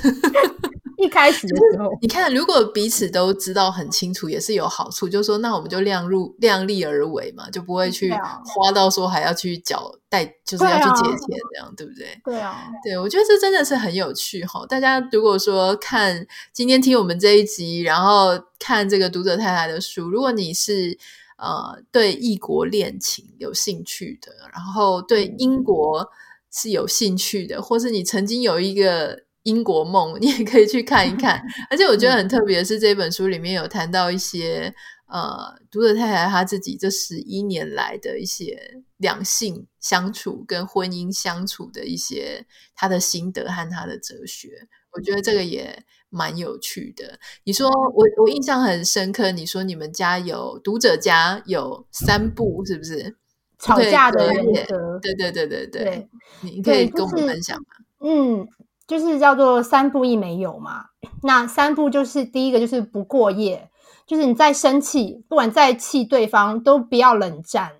一开始的时候，你看，如果彼此都知道很清楚，也是有好处。就是说，那我们就量入量力而为嘛，就不会去花到说还要去缴贷，就是要去借钱这样，对，不对？对啊，对，我觉得这真的是很有趣哈。大家如果说看今天听我们这一集，然后看这个读者太太的书，如果你是呃对异国恋情有兴趣的，然后对英国。是有兴趣的，或是你曾经有一个英国梦，你也可以去看一 看。而且我觉得很特别的是，这本书里面有谈到一些呃，读者太太她自己这十一年来的一些两性相处跟婚姻相处的一些她的心得和她的哲学。我觉得这个也蛮有趣的。你说我我印象很深刻，你说你们家有读者家有三部，是不是？吵架的原则，对对对对对，对你可以跟我们分享吗？就是、嗯，就是叫做三不一没有嘛。那三不就是第一个就是不过夜，就是你再生气，不管再气对方，都不要冷战，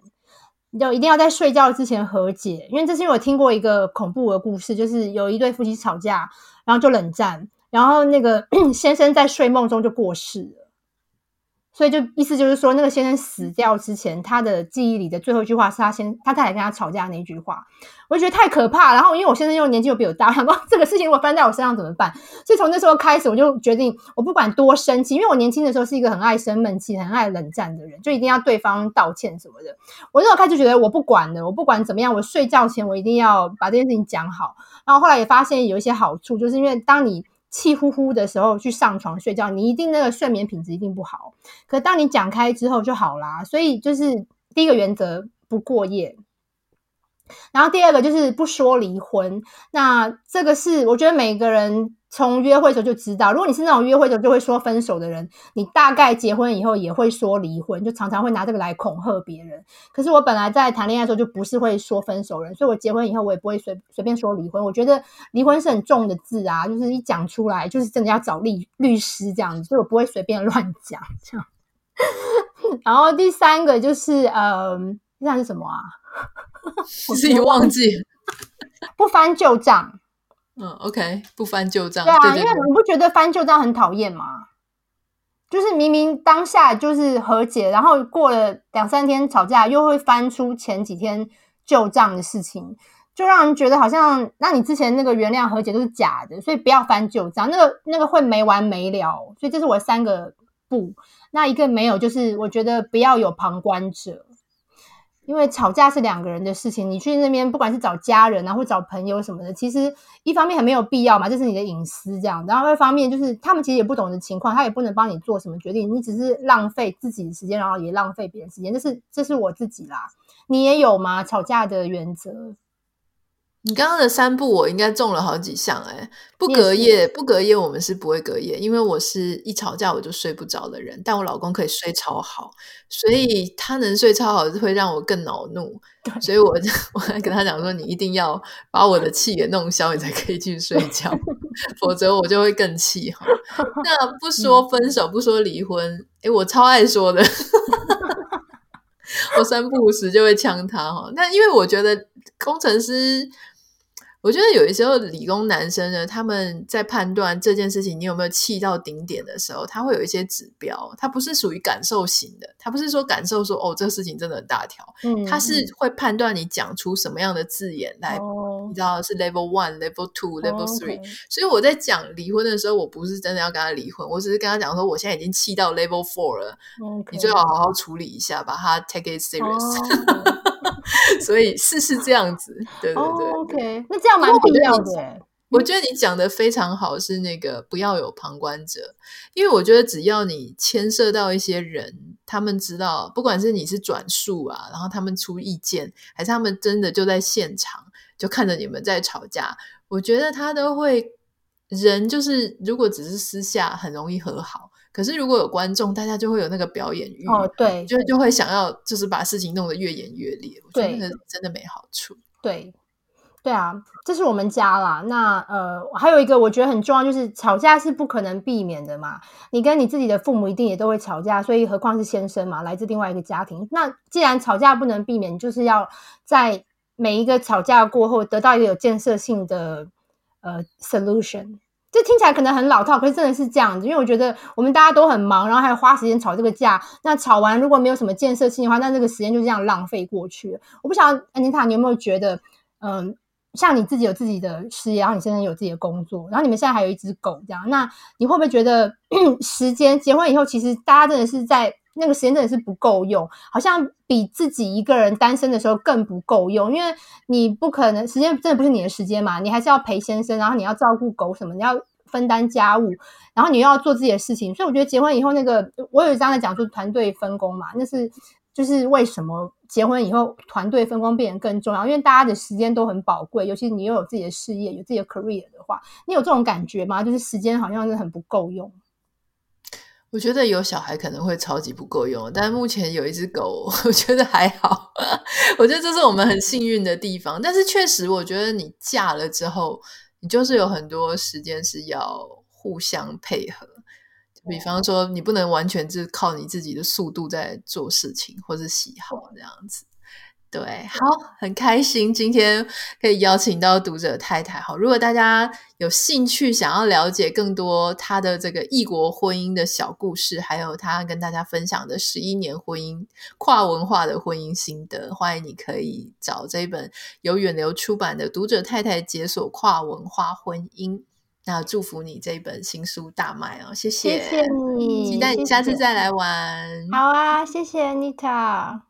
就一定要在睡觉之前和解。因为这是因为我听过一个恐怖的故事，就是有一对夫妻吵架，然后就冷战，然后那个 先生在睡梦中就过世了。所以就意思就是说，那个先生死掉之前，他的记忆里的最后一句话是他先他太太跟他吵架的那一句话，我就觉得太可怕。然后因为我先生又年纪又比我大，然后这个事情如果发生在我身上怎么办？所以从那时候开始，我就决定我不管多生气，因为我年轻的时候是一个很爱生闷气、很爱冷战的人，就一定要对方道歉什么的。我那时候开始觉得我不管了，我不管怎么样，我睡觉前我一定要把这件事情讲好。然后后来也发现有一些好处，就是因为当你。气呼呼的时候去上床睡觉，你一定那个睡眠品质一定不好。可当你讲开之后就好啦。所以就是第一个原则，不过夜。然后第二个就是不说离婚。那这个是我觉得每个人。从约会的时候就知道，如果你是那种约会的时候就会说分手的人，你大概结婚以后也会说离婚，就常常会拿这个来恐吓别人。可是我本来在谈恋爱的时候就不是会说分手人，所以我结婚以后我也不会随随便说离婚。我觉得离婚是很重的字啊，就是一讲出来就是真的要找律律师这样子，所以我不会随便乱讲这样。然后第三个就是呃，那是什么啊？我自己忘记，不翻旧账。嗯，OK，不翻旧账。对啊，对对对，因为你不觉得翻旧账很讨厌吗？就是明明当下就是和解，然后过了两三天吵架，又会翻出前几天旧账的事情，就让人觉得好像那你之前那个原谅和解都是假的，所以不要翻旧账，那个那个会没完没了。所以这是我三个不，那一个没有，就是我觉得不要有旁观者。因为吵架是两个人的事情，你去那边不管是找家人啊，或找朋友什么的，其实一方面很没有必要嘛，这是你的隐私这样。然后二方面就是他们其实也不懂的情况，他也不能帮你做什么决定，你只是浪费自己的时间，然后也浪费别人时间。这是这是我自己啦，你也有吗？吵架的原则？你刚刚的三步，我应该中了好几项哎！不隔夜，不隔夜，我们是不会隔夜，因为我是一吵架我就睡不着的人。但我老公可以睡超好，所以他能睡超好，会让我更恼怒。所以我我还跟他讲说，你一定要把我的气给弄消，你才可以去睡觉，否则我就会更气哈。那不说分手，不说离婚，诶，我超爱说的，我三不五时就会呛他哈。那因为我觉得工程师。我觉得有一时候理工男生呢，他们在判断这件事情你有没有气到顶点的时候，他会有一些指标，他不是属于感受型的，他不是说感受说哦，这个事情真的很大条，嗯，他是会判断你讲出什么样的字眼来，哦、你知道是 level one、level two、level three，哦 okay。所以我在讲离婚的时候，我不是真的要跟他离婚，我只是跟他讲说，我现在已经气到 level four 了，你最好好好处理一下，把他 take it serious。哦所以是是这样子，对对对。Oh, OK，那这样蛮必要的。我觉得你讲的非常好，是那个不要有旁观者，因为我觉得只要你牵涉到一些人，他们知道，不管是你是转述啊，然后他们出意见，还是他们真的就在现场就看着你们在吵架，我觉得他都会人就是如果只是私下很容易和好。可是如果有观众，大家就会有那个表演欲哦，对，就就会想要就是把事情弄得越演越烈，我觉得那个真的没好处。对。对啊，这是我们家啦。那呃，还有一个我觉得很重要，就是吵架是不可能避免的嘛。你跟你自己的父母一定也都会吵架，所以何况是先生嘛，来自另外一个家庭。那既然吵架不能避免，就是要在每一个吵架过后得到一个有建设性的呃 solution。这听起来可能很老套，可是真的是这样子。因为我觉得我们大家都很忙，然后还要花时间吵这个架。那吵完如果没有什么建设性的话，那这个时间就这样浪费过去了。我不晓得安妮塔，你有没有觉得嗯？像你自己有自己的事业，然后你现在有自己的工作，然后你们现在还有一只狗，这样，那你会不会觉得时间结婚以后，其实大家真的是在那个时间真的是不够用，好像比自己一个人单身的时候更不够用，因为你不可能时间真的不是你的时间嘛，你还是要陪先生，然后你要照顾狗什么，你要分担家务，然后你又要做自己的事情，所以我觉得结婚以后那个，我有一章在讲说团队分工嘛，那是。就是为什么结婚以后团队分工变得更重要？因为大家的时间都很宝贵，尤其你又有自己的事业、有自己的 career 的话，你有这种感觉吗？就是时间好像是很不够用。我觉得有小孩可能会超级不够用，但目前有一只狗，我觉得还好。我觉得这是我们很幸运的地方。但是确实，我觉得你嫁了之后，你就是有很多时间是要互相配合。比方说，你不能完全是靠你自己的速度在做事情，或是喜好这样子。对，好，很开心今天可以邀请到读者太太。好，如果大家有兴趣想要了解更多她的这个异国婚姻的小故事，还有她跟大家分享的十一年婚姻跨文化的婚姻心得，欢迎你可以找这一本由远流出版的《读者太太解锁跨文化婚姻》。那祝福你这一本新书大卖哦！谢谢，谢谢你，期待你下次再来玩。好啊，谢谢 Anita。